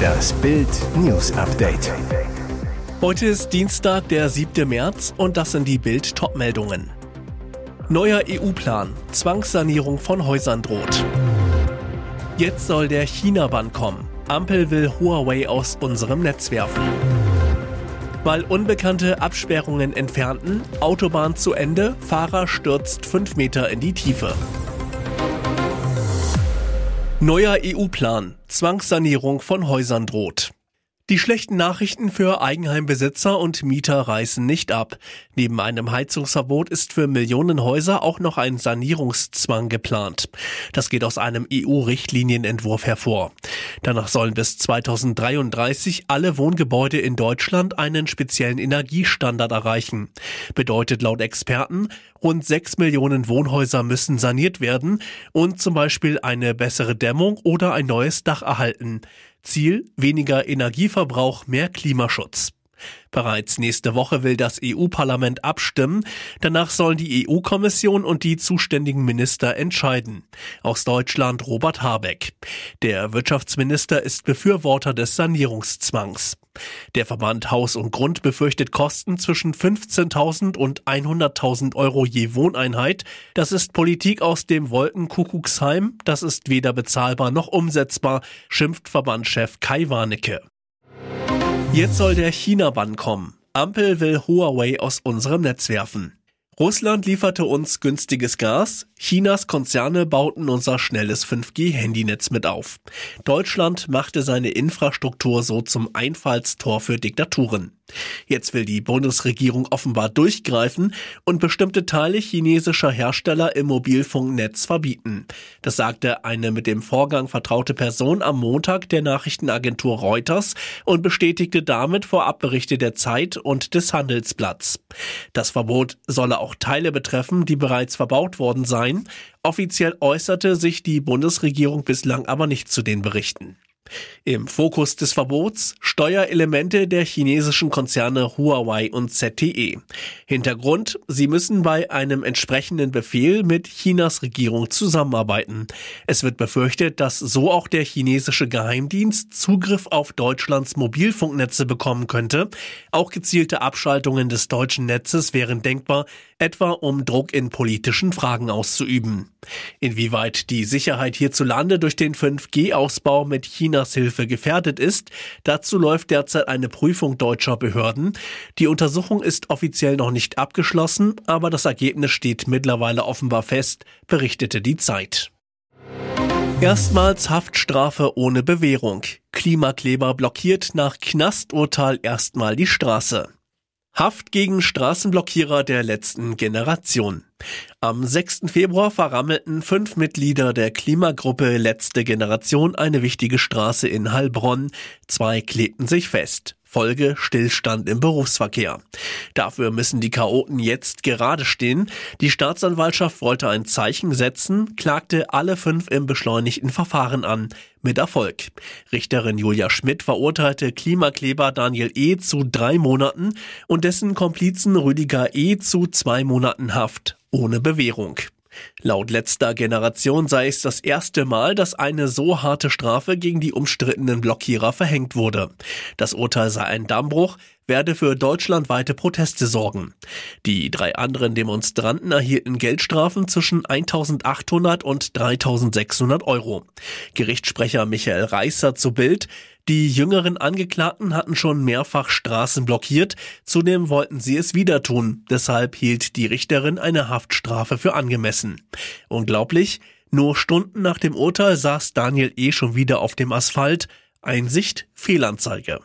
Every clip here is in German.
Das Bild News Update. Heute ist Dienstag, der 7. März und das sind die Bild Topmeldungen. Neuer EU-Plan. Zwangssanierung von Häusern droht. Jetzt soll der China-Bann kommen. Ampel will Huawei aus unserem Netz werfen. Weil Unbekannte Absperrungen entfernten, Autobahn zu Ende, Fahrer stürzt 5 Meter in die Tiefe. Neuer EU-Plan. Zwangssanierung von Häusern droht. Die schlechten Nachrichten für Eigenheimbesitzer und Mieter reißen nicht ab. Neben einem Heizungsverbot ist für Millionen Häuser auch noch ein Sanierungszwang geplant. Das geht aus einem EU-Richtlinienentwurf hervor. Danach sollen bis 2033 alle Wohngebäude in Deutschland einen speziellen Energiestandard erreichen. Bedeutet laut Experten, rund sechs Millionen Wohnhäuser müssen saniert werden und zum Beispiel eine bessere Dämmung oder ein neues Dach erhalten. Ziel weniger Energieverbrauch, mehr Klimaschutz. Bereits nächste Woche will das EU-Parlament abstimmen. Danach sollen die EU-Kommission und die zuständigen Minister entscheiden. Aus Deutschland Robert Habeck. Der Wirtschaftsminister ist Befürworter des Sanierungszwangs. Der Verband Haus und Grund befürchtet Kosten zwischen 15.000 und 100.000 Euro je Wohneinheit. Das ist Politik aus dem Wolkenkuckucksheim. Das ist weder bezahlbar noch umsetzbar, schimpft Verbandchef Kai Warnecke. Jetzt soll der China-Bann kommen. Ampel will Huawei aus unserem Netz werfen. Russland lieferte uns günstiges Gas, Chinas Konzerne bauten unser schnelles 5G-Handynetz mit auf. Deutschland machte seine Infrastruktur so zum Einfallstor für Diktaturen. Jetzt will die Bundesregierung offenbar durchgreifen und bestimmte Teile chinesischer Hersteller im Mobilfunknetz verbieten. Das sagte eine mit dem Vorgang vertraute Person am Montag der Nachrichtenagentur Reuters und bestätigte damit Vorabberichte der Zeit und des Handelsblatts. Das Verbot solle auch Teile betreffen, die bereits verbaut worden seien. Offiziell äußerte sich die Bundesregierung bislang aber nicht zu den Berichten. Im Fokus des Verbots Steuerelemente der chinesischen Konzerne Huawei und ZTE. Hintergrund, sie müssen bei einem entsprechenden Befehl mit Chinas Regierung zusammenarbeiten. Es wird befürchtet, dass so auch der chinesische Geheimdienst Zugriff auf Deutschlands Mobilfunknetze bekommen könnte. Auch gezielte Abschaltungen des deutschen Netzes wären denkbar, etwa um Druck in politischen Fragen auszuüben. Inwieweit die Sicherheit hierzulande durch den 5G-Ausbau mit Chinas Hilfe gefährdet ist, dazu läuft derzeit eine Prüfung deutscher Behörden. Die Untersuchung ist offiziell noch nicht abgeschlossen, aber das Ergebnis steht mittlerweile offenbar fest, berichtete die Zeit. Erstmals Haftstrafe ohne Bewährung. Klimakleber blockiert nach Knasturteil erstmal die Straße. Haft gegen Straßenblockierer der letzten Generation. Am 6. Februar verrammelten fünf Mitglieder der Klimagruppe Letzte Generation eine wichtige Straße in Heilbronn. Zwei klebten sich fest. Folge Stillstand im Berufsverkehr. Dafür müssen die Chaoten jetzt gerade stehen. Die Staatsanwaltschaft wollte ein Zeichen setzen, klagte alle fünf im beschleunigten Verfahren an. Mit Erfolg. Richterin Julia Schmidt verurteilte Klimakleber Daniel E. zu drei Monaten und dessen Komplizen Rüdiger E. zu zwei Monaten Haft ohne Bewährung. Laut letzter Generation sei es das erste Mal, dass eine so harte Strafe gegen die umstrittenen Blockierer verhängt wurde. Das Urteil sei ein Dammbruch, werde für deutschlandweite Proteste sorgen. Die drei anderen Demonstranten erhielten Geldstrafen zwischen 1800 und 3600 Euro. Gerichtssprecher Michael Reißer zu Bild, die jüngeren Angeklagten hatten schon mehrfach Straßen blockiert, zudem wollten sie es wieder tun, deshalb hielt die Richterin eine Haftstrafe für angemessen. Unglaublich, nur Stunden nach dem Urteil saß Daniel E. schon wieder auf dem Asphalt, Einsicht Fehlanzeige.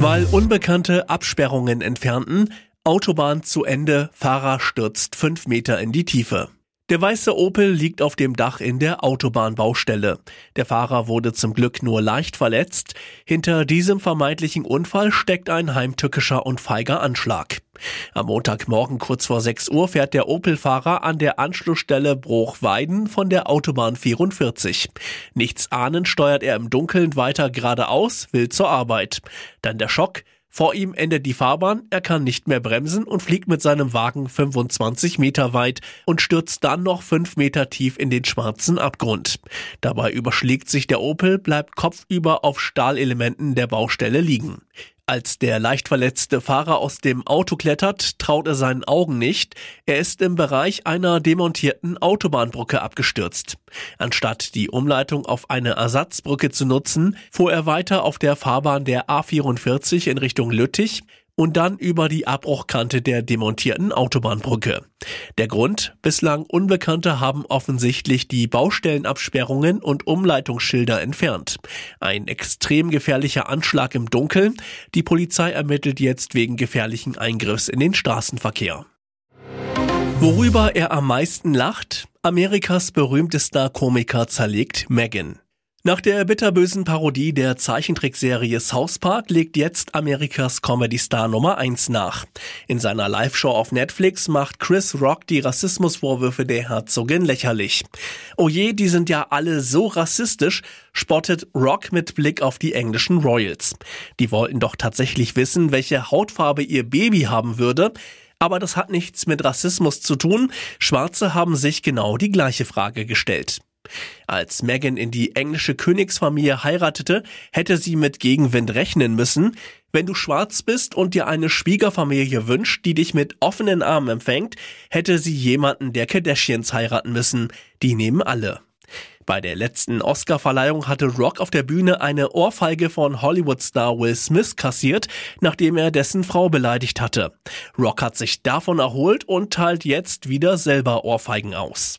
Weil Unbekannte Absperrungen entfernten, Autobahn zu Ende, Fahrer stürzt fünf Meter in die Tiefe. Der weiße Opel liegt auf dem Dach in der Autobahnbaustelle. Der Fahrer wurde zum Glück nur leicht verletzt. Hinter diesem vermeintlichen Unfall steckt ein heimtückischer und feiger Anschlag. Am Montagmorgen kurz vor 6 Uhr fährt der Opel-Fahrer an der Anschlussstelle Bruchweiden von der Autobahn 44. Nichts ahnend steuert er im Dunkeln weiter geradeaus, will zur Arbeit. Dann der Schock, Vor ihm endet die Fahrbahn, er kann nicht mehr bremsen und fliegt mit seinem Wagen 25 Meter weit und stürzt dann noch 5 Meter tief in den schwarzen Abgrund. Dabei überschlägt sich der Opel, bleibt kopfüber auf Stahlelementen der Baustelle liegen. Als der leicht verletzte Fahrer aus dem Auto klettert, traut er seinen Augen nicht. Er ist im Bereich einer demontierten Autobahnbrücke abgestürzt. Anstatt die Umleitung auf eine Ersatzbrücke zu nutzen, fuhr er weiter auf der Fahrbahn der A44 in Richtung Lüttich und dann über die Abbruchkante der demontierten Autobahnbrücke. Der Grund? Bislang Unbekannte haben offensichtlich die Baustellenabsperrungen und Umleitungsschilder entfernt. Ein extrem gefährlicher Anschlag im Dunkeln. Die Polizei ermittelt jetzt wegen gefährlichen Eingriffs in den Straßenverkehr. Worüber er am meisten lacht? Amerikas berühmtester Komiker zerlegt Megan. Nach der bitterbösen Parodie der Zeichentrickserie South Park legt jetzt Amerikas Comedy-Star Nummer 1 nach. In seiner Live-Show auf Netflix macht Chris Rock die Rassismusvorwürfe der Herzogin lächerlich. Oh je, die sind ja alle so rassistisch, spottet Rock mit Blick auf die englischen Royals. Die wollten doch tatsächlich wissen, welche Hautfarbe ihr Baby haben würde. Aber das hat nichts mit Rassismus zu tun. Schwarze haben sich genau die gleiche Frage gestellt. Als Meghan in die englische Königsfamilie heiratete, hätte sie mit Gegenwind rechnen müssen. Wenn du schwarz bist und dir eine Schwiegerfamilie wünscht, die dich mit offenen Armen empfängt, hätte sie jemanden der Kardashians heiraten müssen. Die nehmen alle. Bei der letzten Oscar-Verleihung hatte Rock auf der Bühne eine Ohrfeige von Hollywood-Star Will Smith kassiert, nachdem er dessen Frau beleidigt hatte. Rock hat sich davon erholt und teilt jetzt wieder selber Ohrfeigen aus.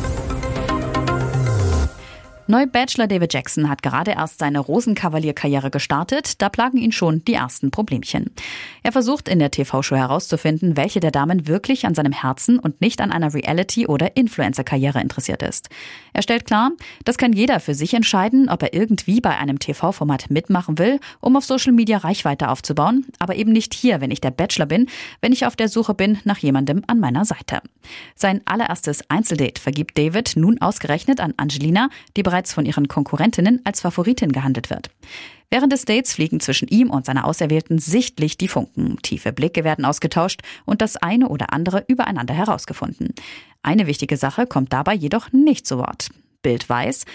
Neu-Bachelor David Jackson hat gerade erst seine Rosenkavalierkarriere gestartet, da plagen ihn schon die ersten Problemchen. Er versucht in der TV-Show herauszufinden, welche der Damen wirklich an seinem Herzen und nicht an einer Reality- oder Influencer-Karriere interessiert ist. Er stellt klar, das kann jeder für sich entscheiden, ob er irgendwie bei einem TV-Format mitmachen will, um auf Social Media Reichweite aufzubauen, aber eben nicht hier, wenn ich der Bachelor bin, wenn ich auf der Suche bin nach jemandem an meiner Seite. Sein allererstes Einzeldate vergibt David nun ausgerechnet an Angelina, die bereits bereits von ihren Konkurrentinnen als Favoritin gehandelt wird. Während des Dates fliegen zwischen ihm und seiner Auserwählten sichtlich die Funken. Tiefe Blicke werden ausgetauscht und das eine oder andere übereinander herausgefunden. Eine wichtige Sache kommt dabei jedoch nicht zu Wort. Bild weiß,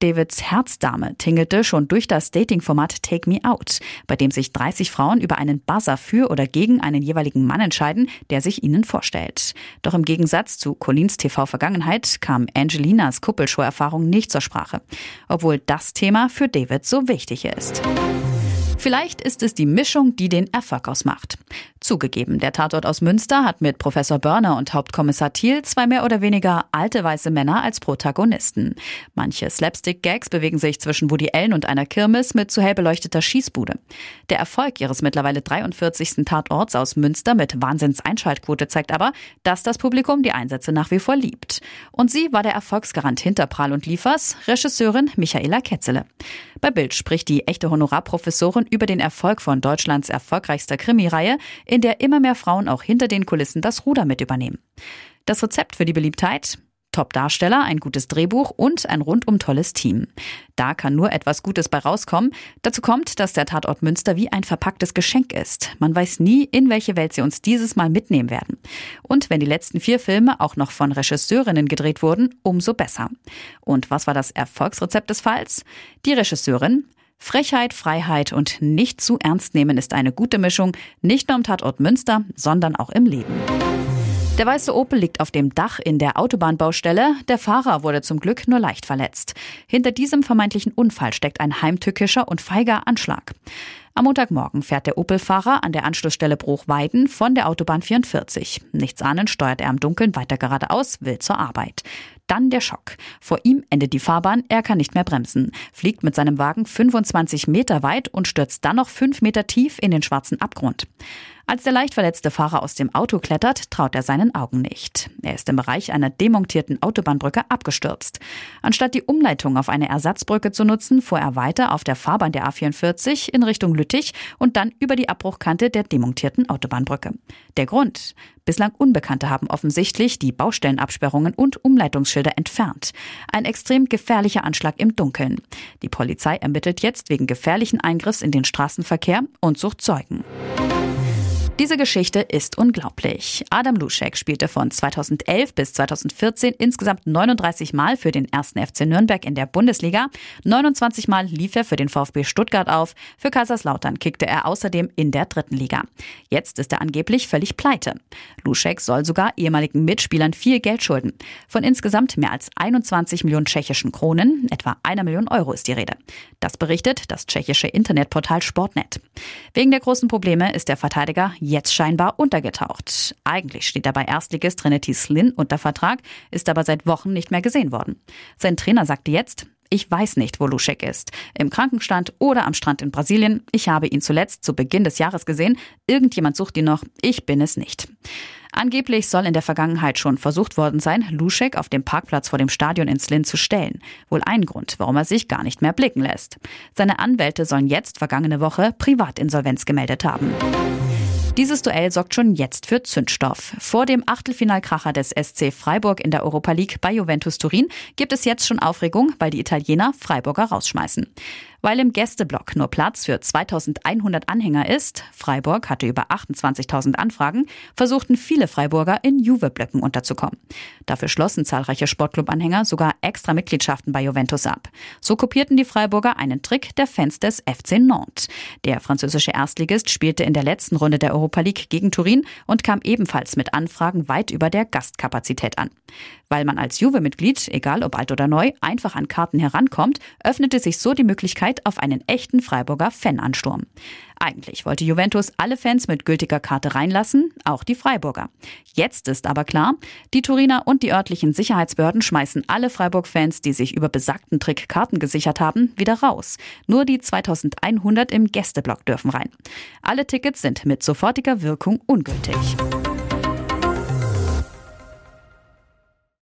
Davids Herzdame tingelte schon durch das Dating-Format Take Me Out, bei dem sich 30 Frauen über einen Buzzer für oder gegen einen jeweiligen Mann entscheiden, der sich ihnen vorstellt. Doch im Gegensatz zu Collins TV-Vergangenheit kam Angelinas Kuppelshow-Erfahrung nicht zur Sprache, obwohl das Thema für David so wichtig ist. Vielleicht ist es die Mischung, die den Erfolg ausmacht. Zugegeben, der Tatort aus Münster hat mit Professor Börner und Hauptkommissar Thiel zwei mehr oder weniger alte weiße Männer als Protagonisten. Manche Slapstick-Gags bewegen sich zwischen Woody Allen und einer Kirmes mit zu hell beleuchteter Schießbude. Der Erfolg ihres mittlerweile 43. Tatorts aus Münster mit Wahnsinns-Einschaltquote zeigt aber, dass das Publikum die Einsätze nach wie vor liebt. Und sie war der Erfolgsgarant hinter Prahl und Liefers, Regisseurin Michaela Ketzele. Bei Bild spricht die echte Honorarprofessorin über den Erfolg von Deutschlands erfolgreichster Krimireihe, in der immer mehr Frauen auch hinter den Kulissen das Ruder mit übernehmen. Das Rezept für die Beliebtheit? Top-Darsteller, ein gutes Drehbuch und ein rundum tolles Team. Da kann nur etwas Gutes bei rauskommen. Dazu kommt, dass der Tatort Münster wie ein verpacktes Geschenk ist. Man weiß nie, in welche Welt sie uns dieses Mal mitnehmen werden. Und wenn die letzten vier Filme auch noch von Regisseurinnen gedreht wurden, umso besser. Und was war das Erfolgsrezept des Falls? Die Regisseurin Frechheit, Freiheit und nicht zu ernst nehmen ist eine gute Mischung, nicht nur im Tatort Münster, sondern auch im Leben. Der weiße Opel liegt auf dem Dach in der Autobahnbaustelle. Der Fahrer wurde zum Glück nur leicht verletzt. Hinter diesem vermeintlichen Unfall steckt ein heimtückischer und feiger Anschlag. Am Montagmorgen fährt der Opel-Fahrer an der Anschlussstelle Bruchweiden von der Autobahn 44. Nichts ahnend steuert er im Dunkeln weiter geradeaus, will zur Arbeit. Dann der Schock. Vor ihm endet die Fahrbahn, er kann nicht mehr bremsen, fliegt mit seinem Wagen 25 Meter weit und stürzt dann noch 5 Meter tief in den schwarzen Abgrund. Als der leicht verletzte Fahrer aus dem Auto klettert, traut er seinen Augen nicht. Er ist im Bereich einer demontierten Autobahnbrücke abgestürzt. Anstatt die Umleitung auf eine Ersatzbrücke zu nutzen, fuhr er weiter auf der Fahrbahn der A44 in Richtung Lüttich und dann über die Abbruchkante der demontierten Autobahnbrücke. Der Grund? Bislang Unbekannte haben offensichtlich die Baustellenabsperrungen und Umleitungsschilder entfernt. Ein extrem gefährlicher Anschlag im Dunkeln. Die Polizei ermittelt jetzt wegen gefährlichen Eingriffs in den Straßenverkehr und sucht Zeugen. Diese Geschichte ist unglaublich. Adam Luschek spielte von 2011 bis 2014 insgesamt 39 Mal für den ersten FC Nürnberg in der Bundesliga. 29 Mal lief er für den VfB Stuttgart auf. Für Kaiserslautern kickte er außerdem in der dritten Liga. Jetzt ist er angeblich völlig pleite. Luschek soll sogar ehemaligen Mitspielern viel Geld schulden. Von insgesamt mehr als 21 Millionen tschechischen Kronen, etwa einer Million Euro ist die Rede. Das berichtet das tschechische Internetportal Sportnet. Wegen der großen Probleme ist der Verteidiger jetzt scheinbar untergetaucht. Eigentlich steht er bei Erstligist Trinity Slin unter Vertrag, ist aber seit Wochen nicht mehr gesehen worden. Sein Trainer sagte jetzt, ich weiß nicht, wo Luschek ist. Im Krankenstand oder am Strand in Brasilien. Ich habe ihn zuletzt zu Beginn des Jahres gesehen. Irgendjemand sucht ihn noch. Ich bin es nicht. Angeblich soll in der Vergangenheit schon versucht worden sein, Luschek auf dem Parkplatz vor dem Stadion in Slin zu stellen. Wohl ein Grund, warum er sich gar nicht mehr blicken lässt. Seine Anwälte sollen jetzt vergangene Woche Privatinsolvenz gemeldet haben. Dieses Duell sorgt schon jetzt für Zündstoff. Vor dem Achtelfinalkracher des SC Freiburg in der Europa League bei Juventus Turin gibt es jetzt schon Aufregung, weil die Italiener Freiburger rausschmeißen. Weil im Gästeblock nur Platz für 2100 Anhänger ist, Freiburg hatte über 28.000 Anfragen, versuchten viele Freiburger in Juve-Blöcken unterzukommen. Dafür schlossen zahlreiche Sportclub-Anhänger sogar extra Mitgliedschaften bei Juventus ab. So kopierten die Freiburger einen Trick der Fans des FC Nantes. Der französische Erstligist spielte in der letzten Runde der Europa League gegen Turin und kam ebenfalls mit Anfragen weit über der Gastkapazität an. Weil man als Juve-Mitglied, egal ob alt oder neu, einfach an Karten herankommt, öffnete sich so die Möglichkeit, Zeit auf einen echten Freiburger Fanansturm. Eigentlich wollte Juventus alle Fans mit gültiger Karte reinlassen, auch die Freiburger. Jetzt ist aber klar, die Turiner und die örtlichen Sicherheitsbehörden schmeißen alle Freiburg-Fans, die sich über besagten Trick Karten gesichert haben, wieder raus. Nur die 2100 im Gästeblock dürfen rein. Alle Tickets sind mit sofortiger Wirkung ungültig.